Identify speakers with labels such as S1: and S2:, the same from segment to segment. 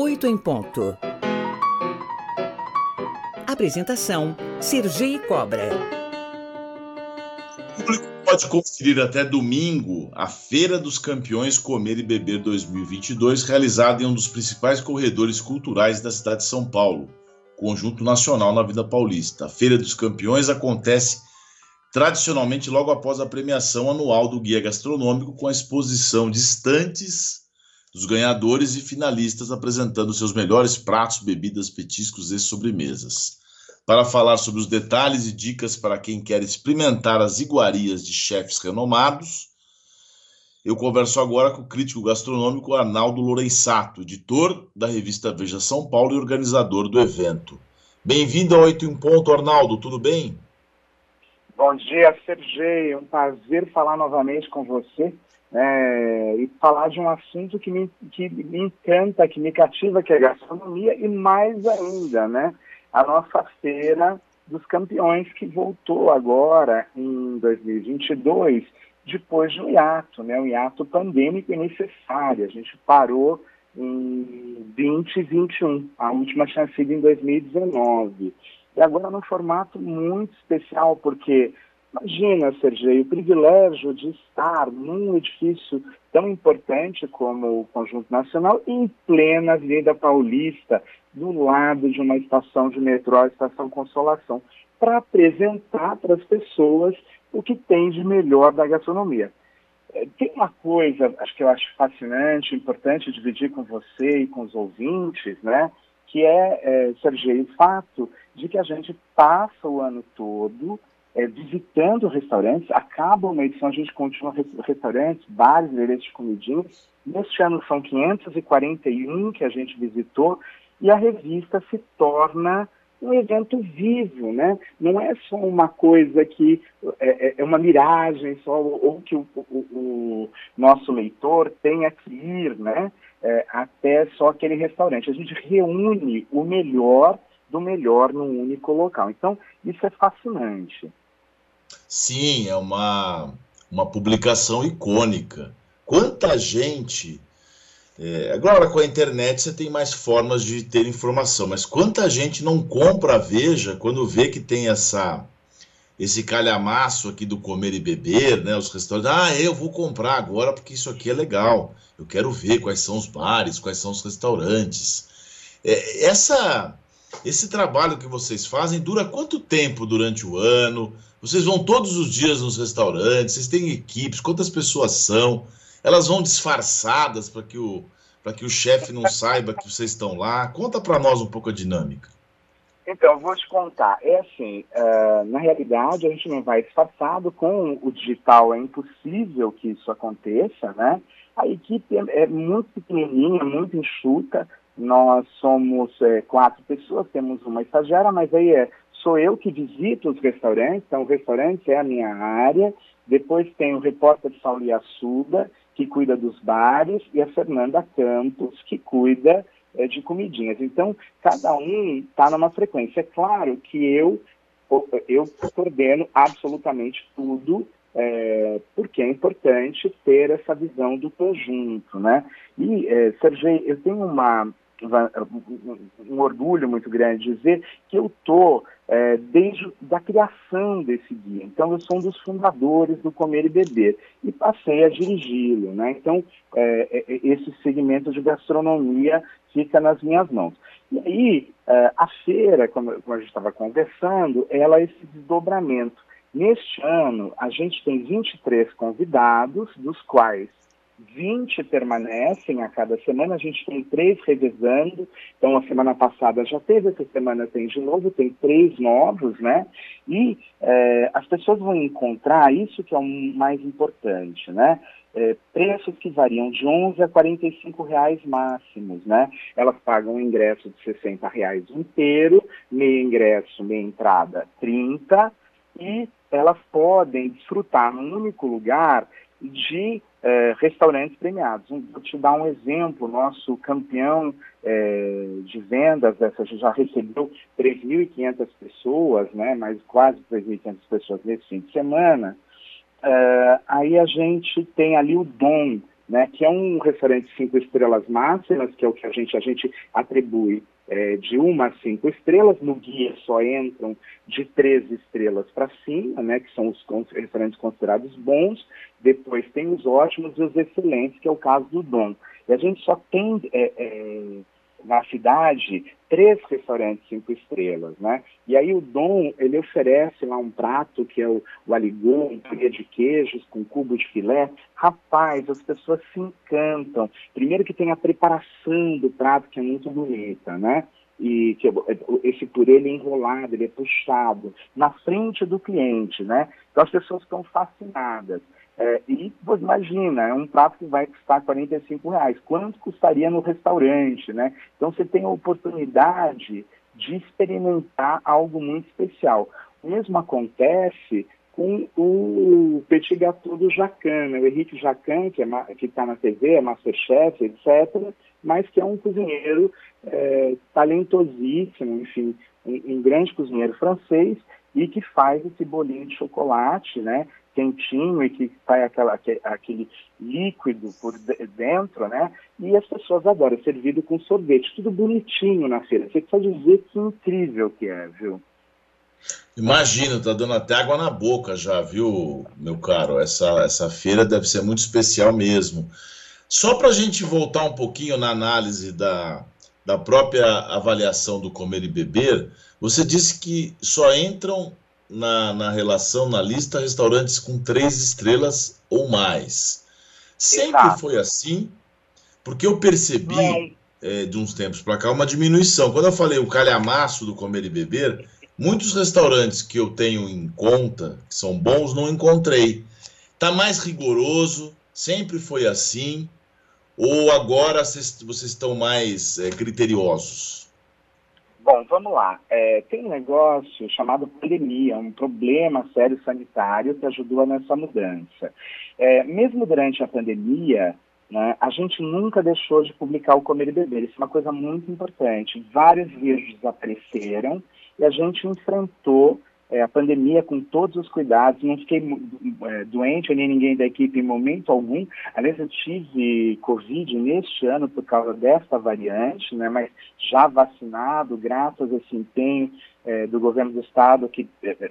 S1: 8 em ponto. Apresentação: Sergi Cobra.
S2: O público pode conferir até domingo a Feira dos Campeões Comer e Beber 2022, realizada em um dos principais corredores culturais da cidade de São Paulo, Conjunto Nacional na Vida Paulista. A Feira dos Campeões acontece tradicionalmente logo após a premiação anual do Guia Gastronômico, com a exposição de estantes dos ganhadores e finalistas apresentando seus melhores pratos, bebidas, petiscos e sobremesas. Para falar sobre os detalhes e dicas para quem quer experimentar as iguarias de chefes renomados, eu converso agora com o crítico gastronômico Arnaldo Lourençato, editor da revista Veja São Paulo e organizador do evento. Bem-vindo ao Oito em Ponto, Arnaldo, tudo bem?
S3: Bom dia, Sergei. É um prazer falar novamente com você é, e falar de um assunto que me, que me encanta, que me cativa, que é gastronomia, e mais ainda, né, a nossa feira dos campeões que voltou agora em 2022, depois de um hiato, né, um hiato pandêmico e necessário. A gente parou em 2021, a última tinha sido em 2019. E agora num formato muito especial, porque Imagina, Sergei, o privilégio de estar num edifício tão importante como o Conjunto Nacional, em plena Avenida Paulista, do lado de uma estação de metrô, a Estação Consolação, para apresentar para as pessoas o que tem de melhor da gastronomia. É, tem uma coisa, acho que eu acho fascinante, importante dividir com você e com os ouvintes, né? Que é, é Sergei, o fato de que a gente passa o ano todo é, visitando restaurantes, acaba uma edição, a gente continua restaurantes, bares, endereços de comidinhas. Neste ano são 541 que a gente visitou e a revista se torna um evento vivo, né? Não é só uma coisa que é, é, é uma miragem só ou que o, o, o, nosso leitor tenha que ir, né? É, até só aquele restaurante. A gente reúne o melhor do melhor num único local. Então isso é fascinante.
S2: Sim, é uma, uma publicação icônica. Quanta gente. É, agora com a internet você tem mais formas de ter informação, mas quanta gente não compra a Veja quando vê que tem essa esse calhamaço aqui do comer e beber, né? Os restaurantes, ah, eu vou comprar agora porque isso aqui é legal. Eu quero ver quais são os bares, quais são os restaurantes. É, essa esse trabalho que vocês fazem dura quanto tempo durante o ano? Vocês vão todos os dias nos restaurantes, vocês têm equipes, quantas pessoas são? Elas vão disfarçadas para que o para que o chefe não saiba que vocês estão lá. Conta para nós um pouco a dinâmica.
S3: Então, vou te contar. É assim, uh, na realidade, a gente não vai disfarçado. Com o digital é impossível que isso aconteça, né? A equipe é, é muito pequenininha, muito enxuta. Nós somos é, quatro pessoas, temos uma estagiária, mas aí é, sou eu que visito os restaurantes, então o restaurante é a minha área. Depois tem o repórter Saulo Assuda, que cuida dos bares, e a Fernanda Campos, que cuida é, de comidinhas. Então, cada um está numa frequência. É claro que eu, eu coordeno absolutamente tudo, é, porque é importante ter essa visão do conjunto, né? E, é, Sergei, eu tenho uma, um orgulho muito grande dizer que eu estou é, desde da criação desse guia. Então, eu sou um dos fundadores do Comer e Beber e passei a dirigi-lo. Né? Então, é, é, é esse segmento de gastronomia fica nas minhas mãos. E aí, é, a feira, como, como a gente estava conversando, ela é esse desdobramento. Neste ano, a gente tem 23 convidados, dos quais 20 permanecem a cada semana, a gente tem três revezando, então a semana passada já teve, essa semana tem de novo, tem três novos, né? E é, as pessoas vão encontrar isso que é o mais importante, né? É, preços que variam de 11 a 45 reais máximos, né? Elas pagam um ingresso de 60 reais inteiro, meio ingresso, meia entrada 30, e elas podem desfrutar num único lugar de é, restaurantes premiados. Vou te dar um exemplo, nosso campeão é, de vendas, dessa, já recebeu 3.500 pessoas, né, mais quase 3.500 pessoas nesse fim de semana. É, aí a gente tem ali o Dom, né, que é um restaurante cinco estrelas máximas, que é o que a gente, a gente atribui é, de uma a cinco estrelas. No guia só entram de três estrelas para cima, né, que são os restaurantes considerados bons. Depois tem os ótimos e os excelentes, que é o caso do Dom. E a gente só tem é, é, na cidade três restaurantes cinco estrelas, né? E aí o Dom, ele oferece lá um prato que é o, o aligô, um purê de queijos com cubo de filé. Rapaz, as pessoas se encantam. Primeiro que tem a preparação do prato, que é muito bonita, né? e que esse purê ele é enrolado, ele é puxado na frente do cliente, né? Então as pessoas ficam fascinadas. É, e você imagina, é um prato que vai custar 45 reais. Quanto custaria no restaurante, né? Então você tem a oportunidade de experimentar algo muito especial. O mesmo acontece com o petit gâteau do Jacan, né? o Henrique Jacan, que é, está na TV, é Masterchef, etc., mas que é um cozinheiro é, talentosíssimo, enfim, um, um grande cozinheiro francês, e que faz esse bolinho de chocolate, né? Quentinho e que sai aquela, aquele líquido por dentro, né? E as pessoas adoram, servido com sorvete, tudo bonitinho na feira. Você precisa dizer que incrível que é, viu?
S2: Imagina, tá dando até água na boca já, viu, meu caro? Essa, essa feira deve ser muito especial mesmo. Só para a gente voltar um pouquinho na análise da, da própria avaliação do comer e beber, você disse que só entram na, na relação, na lista, restaurantes com três estrelas ou mais. Sempre Exato. foi assim, porque eu percebi é, de uns tempos para cá uma diminuição. Quando eu falei o calhamaço do comer e beber, muitos restaurantes que eu tenho em conta, que são bons, não encontrei. Está mais rigoroso, sempre foi assim, ou agora vocês, vocês estão mais é, criteriosos?
S3: Bom, vamos lá. É, tem um negócio chamado pandemia, um problema sério sanitário que ajudou nessa mudança. É, mesmo durante a pandemia, né, a gente nunca deixou de publicar o Comer e Beber. Isso é uma coisa muito importante. Vários vídeos apareceram e a gente enfrentou é, a pandemia com todos os cuidados, não fiquei é, doente, nem ninguém da equipe em momento algum. Aliás, eu tive Covid neste ano por causa desta variante, né, mas já vacinado, graças a esse empenho é, do governo do estado que é, é,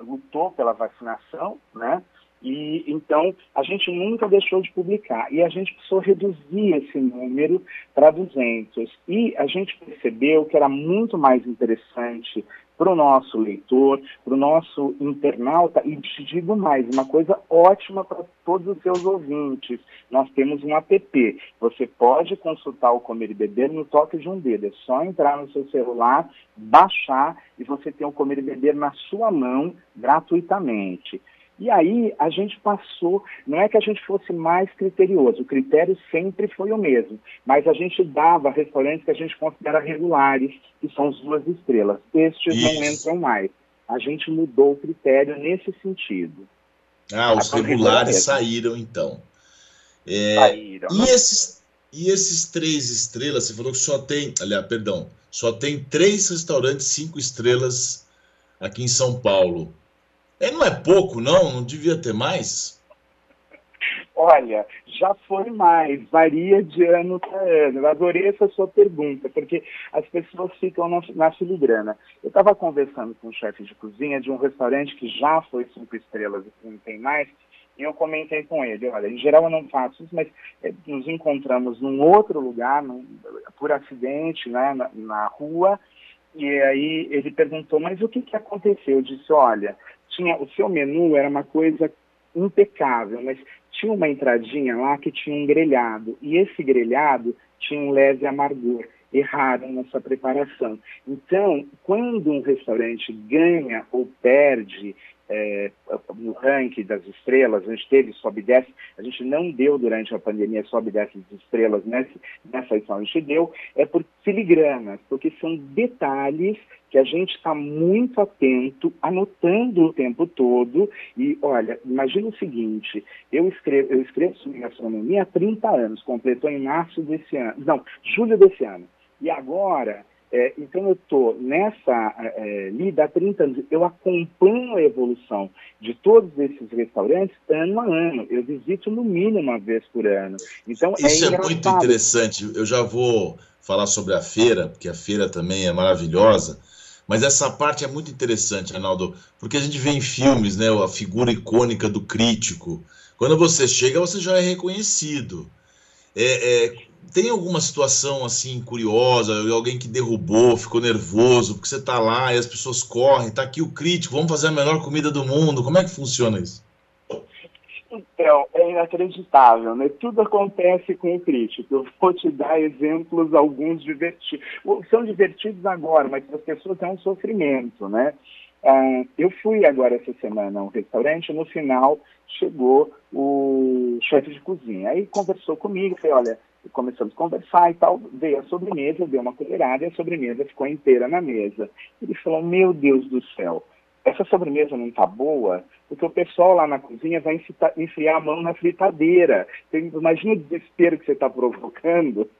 S3: lutou pela vacinação, né? E então a gente nunca deixou de publicar e a gente precisou reduzir esse número para 200. E a gente percebeu que era muito mais interessante para o nosso leitor, para o nosso internauta, e te digo mais, uma coisa ótima para todos os seus ouvintes. Nós temos um app. Você pode consultar o Comer e Beber no toque de um dedo. É só entrar no seu celular, baixar e você tem o Comer e Beber na sua mão gratuitamente. E aí a gente passou, não é que a gente fosse mais criterioso, o critério sempre foi o mesmo, mas a gente dava restaurantes que a gente considera regulares, que são as duas estrelas. Estes Isso. não entram mais. A gente mudou o critério nesse sentido.
S2: Ah, os regulares saíram então. É, saíram. E esses, e esses três estrelas, você falou que só tem, aliás, perdão, só tem três restaurantes cinco estrelas aqui em São Paulo. É, não é pouco, não? Não devia ter mais?
S3: Olha, já foi mais, varia de ano para ano. Eu adorei essa sua pergunta, porque as pessoas ficam na, na filigrana. Eu estava conversando com um chefe de cozinha de um restaurante que já foi cinco estrelas e não tem mais, e eu comentei com ele, olha, em geral eu não faço isso, mas é, nos encontramos num outro lugar, num, por acidente, né, na, na rua, e aí ele perguntou, mas o que, que aconteceu? Eu disse, olha, tinha o seu menu era uma coisa impecável, mas tinha uma entradinha lá que tinha um grelhado e esse grelhado tinha um leve amargor. Erraram nessa preparação. Então, quando um restaurante ganha ou perde é, no ranking das estrelas, a gente teve sobe e desce, a gente não deu durante a pandemia sobe e desce de estrelas nessa, nessa edição, a gente deu, é por filigranas, porque são detalhes que a gente está muito atento, anotando o tempo todo. E, olha, imagina o seguinte, eu escrevo, eu escrevo sobre gastronomia há 30 anos, completou em março desse ano, não, julho desse ano. E agora É, então eu estou nessa é, lida há 30 anos, eu acompanho a evolução de todos esses restaurantes ano a ano. Eu visito no mínimo uma vez por ano. Então
S2: é Isso é, é muito interessante. Eu já vou falar sobre a feira, porque a feira também é maravilhosa. Mas essa parte é muito interessante, Arnaldo, porque a gente vê em filmes, né, a figura icônica do crítico. Quando você chega, você já é reconhecido. É, é, tem alguma situação assim curiosa, alguém que derrubou, ficou nervoso, porque você está lá e as pessoas correm, está aqui o crítico, vamos fazer a melhor comida do mundo. Como é que funciona isso?
S3: Então, é inacreditável, né? Tudo acontece com o crítico. Eu vou te dar exemplos, alguns divertidos. São divertidos agora, mas para as pessoas é um sofrimento, né? Ah, eu fui agora essa semana a um restaurante, no final chegou o chefe de cozinha. Aí conversou comigo, falei, olha, começamos a conversar e tal, veio a sobremesa, deu uma colherada e a sobremesa ficou inteira na mesa. Ele falou, meu Deus do céu, essa sobremesa não está boa, porque o pessoal lá na cozinha vai enfiar a mão na fritadeira. imagina o desespero que você está provocando.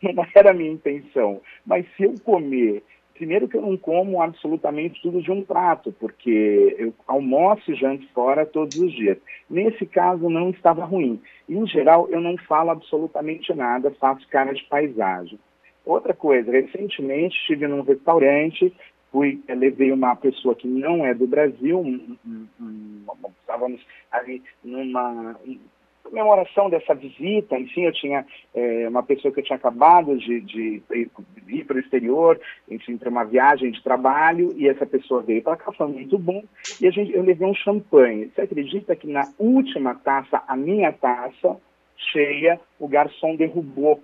S3: Não era a minha intenção. Mas se eu comer primeiro que eu não como absolutamente tudo de um prato, porque eu almoço e janto fora todos os dias. Nesse caso não estava ruim. Em geral, eu não falo absolutamente nada, faço cara de paisagem. Outra coisa, recentemente estive num restaurante, fui, levei uma pessoa que não é do Brasil, um, um, um, estávamos ali numa comemoração dessa visita, enfim, eu tinha é, uma pessoa que eu tinha acabado de, de, de ir para o exterior, enfim, para uma viagem de trabalho, e essa pessoa veio para cá, foi muito bom, e a gente, eu levei um champanhe. Você acredita que na última taça, a minha taça, cheia, o garçom derrubou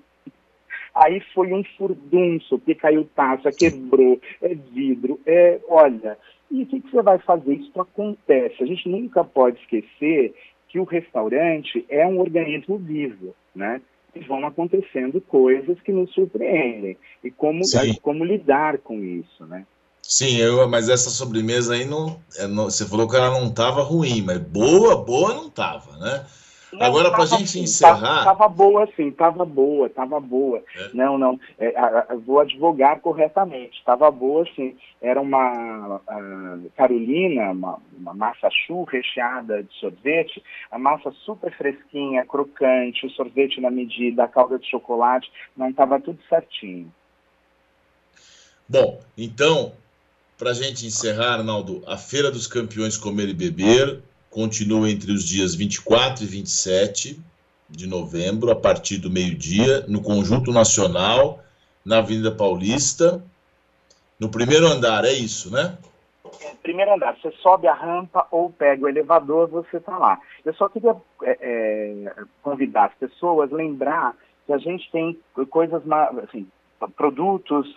S3: Aí foi um furdunço, que caiu taça, quebrou, é vidro, é, olha. E o que, que você vai fazer? Isso acontece. A gente nunca pode esquecer que o restaurante é um organismo vivo, né? E vão acontecendo coisas que nos surpreendem. E como, como lidar com isso, né?
S2: Sim, eu, mas essa sobremesa aí não, é, não, Você falou que ela não estava ruim, mas boa, boa não estava, né? Não, Agora, para a gente assim, encerrar.
S3: Estava boa, sim, estava boa, estava boa. É? Não, não, é, a, a, vou advogar corretamente. Estava boa, sim. Era uma Carolina, uma, uma massa chu recheada de sorvete, a massa super fresquinha, crocante, o sorvete na medida, a calda de chocolate, não estava tudo certinho.
S2: Bom, então, para a gente encerrar, Arnaldo, a Feira dos Campeões Comer e Beber continua entre os dias 24 e 27 de novembro, a partir do meio-dia, no Conjunto Nacional, na Avenida Paulista, no primeiro andar, é isso, né?
S3: Primeiro andar, você sobe a rampa ou pega o elevador, você está lá. Eu só queria é, é, convidar as pessoas, lembrar que a gente tem coisas, assim, produtos,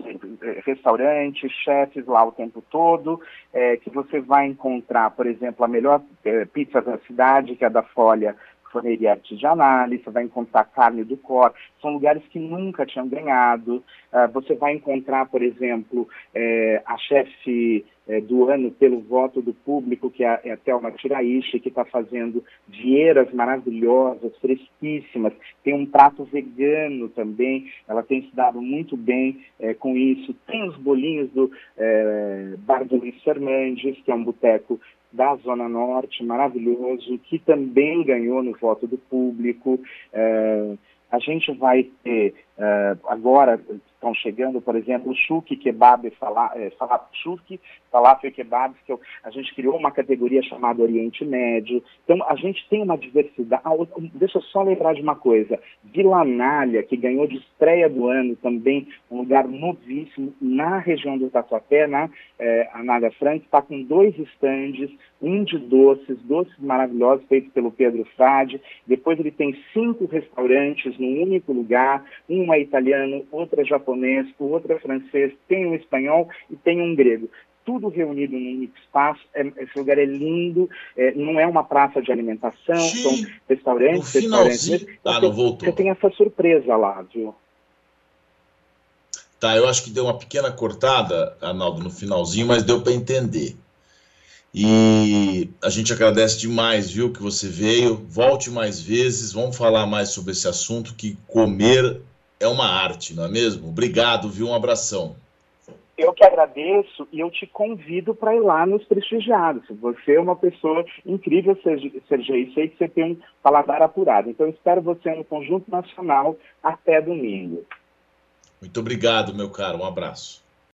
S3: restaurantes, chefes lá o tempo todo, é, que você vai encontrar, por exemplo, a melhor é, pizza da cidade, que é da Folha Forneria Artesanal, você vai encontrar carne do cor, são lugares que nunca tinham ganhado. Uh, você vai encontrar, por exemplo, é, a chefe é, do ano pelo voto do público, que é, é a Thelma Tiraishi, que está fazendo vieiras maravilhosas, fresquíssimas. Tem um prato vegano também, ela tem se dado muito bem é, com isso. Tem os bolinhos do é, Bar do Luiz Fernandes, que é um boteco da Zona Norte, maravilhoso, que também ganhou no voto do público. É, a gente vai ter, uh, agora estão chegando, por exemplo, o Shuk Kebab, fala, é, fala, Shuk Falafel Kebab, que eu, a gente criou uma categoria chamada Oriente Médio. Então, a gente tem uma diversidade. Ah, deixa eu só lembrar de uma coisa. Vila Anália, que ganhou de estreia do ano também, um lugar novíssimo na região do Tatuapé, na é, Anália Franca, está com dois estandes, um de doces, doces maravilhosos feitos pelo Pedro Frade. Depois ele tem cinco restaurantes num único lugar, um é italiano, outro é japonês, o outro é francês, tem um espanhol e tem um grego tudo reunido num único espaço. É, esse lugar é lindo, é, não é uma praça de alimentação, Sim, são restaurantes, restaurantes.
S2: Ah, não voltou.
S3: Você tem essa surpresa lá, viu?
S2: Tá, eu acho que deu uma pequena cortada, Arnaldo, no finalzinho, mas deu para entender. E a gente agradece demais, viu, que você veio. Volte mais vezes, vamos falar mais sobre esse assunto que comer é uma arte, não é mesmo? Obrigado, viu? Um abração.
S3: Eu que agradeço e eu te convido para ir lá nos prestigiados. Você é uma pessoa incrível, Sergei, sei que você tem um paladar apurado. Então, espero você no Conjunto Nacional até domingo.
S2: Muito obrigado, meu caro. Um abraço.